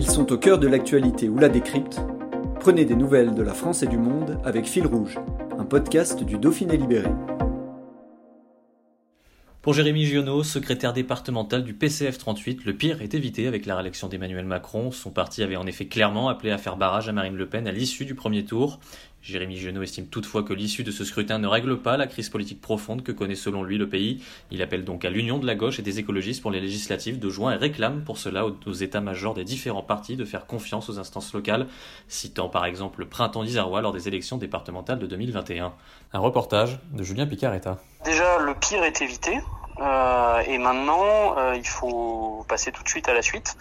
Ils sont au cœur de l'actualité ou la décrypte. Prenez des nouvelles de la France et du monde avec Fil Rouge, un podcast du Dauphiné Libéré. Pour Jérémy Giono, secrétaire départemental du PCF 38, le pire est évité avec la réélection d'Emmanuel Macron. Son parti avait en effet clairement appelé à faire barrage à Marine Le Pen à l'issue du premier tour. Jérémy Giono estime toutefois que l'issue de ce scrutin ne règle pas la crise politique profonde que connaît selon lui le pays. Il appelle donc à l'union de la gauche et des écologistes pour les législatives de juin et réclame pour cela aux états-majors des différents partis de faire confiance aux instances locales, citant par exemple le printemps d'Isarois lors des élections départementales de 2021. Un reportage de Julien Picaretta. Déjà, le pire est évité. Euh, et maintenant, euh, il faut passer tout de suite à la suite,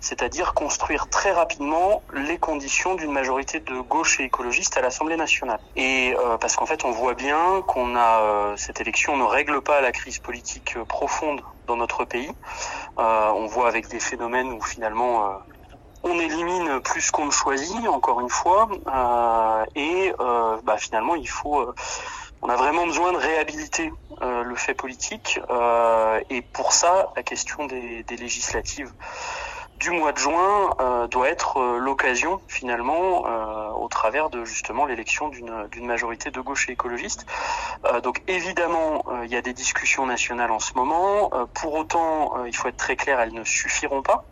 c'est-à-dire construire très rapidement les conditions d'une majorité de gauche et écologiste à l'Assemblée nationale. Et euh, parce qu'en fait, on voit bien qu'on a euh, cette élection ne règle pas la crise politique profonde dans notre pays. Euh, on voit avec des phénomènes où finalement on élimine plus qu'on ne choisit, encore une fois, et bah, finalement, il faut on a vraiment besoin de réhabiliter euh, le fait politique euh, et pour ça, la question des, des législatives du mois de juin euh, doit être euh, l'occasion finalement euh, au travers de justement l'élection d'une majorité de gauche et écologiste. donc évidemment, il y a des discussions nationales en ce moment. pour autant, il faut être très clair, elles ne suffiront pas.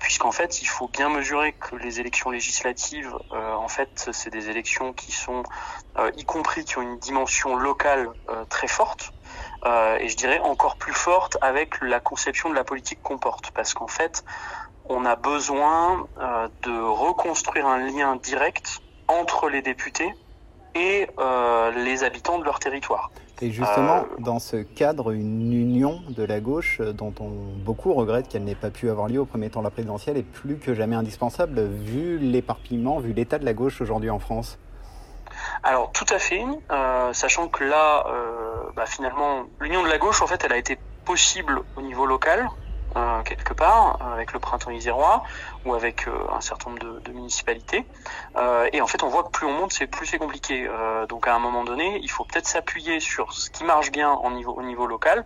Puisqu'en fait, il faut bien mesurer que les élections législatives, en fait, c'est des élections qui sont, y compris, qui ont une dimension locale très forte. et je dirais encore plus forte avec la conception de la politique qu'on porte. Parce qu'en fait, on a besoin euh, de reconstruire un lien direct entre les députés et euh, les habitants de leur territoire. Et justement, euh, dans ce cadre, une union de la gauche dont on beaucoup regrette qu'elle n'ait pas pu avoir lieu au premier temps de la présidentielle est plus que jamais indispensable vu l'éparpillement, vu l'état de la gauche aujourd'hui en France. Alors tout à fait, sachant que là, bah, finalement, l'union de la gauche, en fait, elle a été possible au niveau local, euh, quelque part, avec le printemps isérois ou avec euh, un certain nombre de, de municipalités. Euh, et en fait, on voit que plus on monte, c'est plus c'est compliqué. donc à un moment donné, il faut peut-être s'appuyer sur ce qui marche bien au niveau, au niveau local,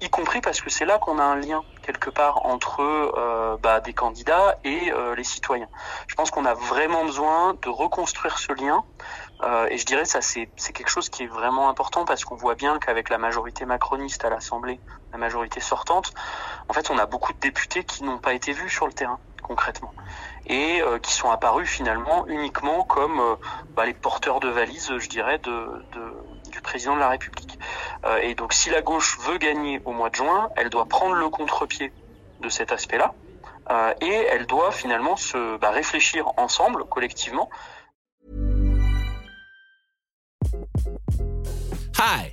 y compris parce que c'est là qu'on a un lien quelque part entre bah, des candidats et les citoyens. Je pense qu'on a vraiment besoin de reconstruire ce lien. Euh, et je dirais ça c'est quelque chose qui est vraiment important parce qu'on voit bien qu'avec la majorité macroniste à l'Assemblée, la majorité sortante, en fait on a beaucoup de députés qui n'ont pas été vus sur le terrain concrètement et euh, qui sont apparus finalement uniquement comme euh, bah, les porteurs de valises, je dirais, de, de, du président de la République. et donc si la gauche veut gagner au mois de juin, elle doit prendre le contre-pied de cet aspect-là et elle doit finalement se bah, réfléchir ensemble, collectivement, Hi,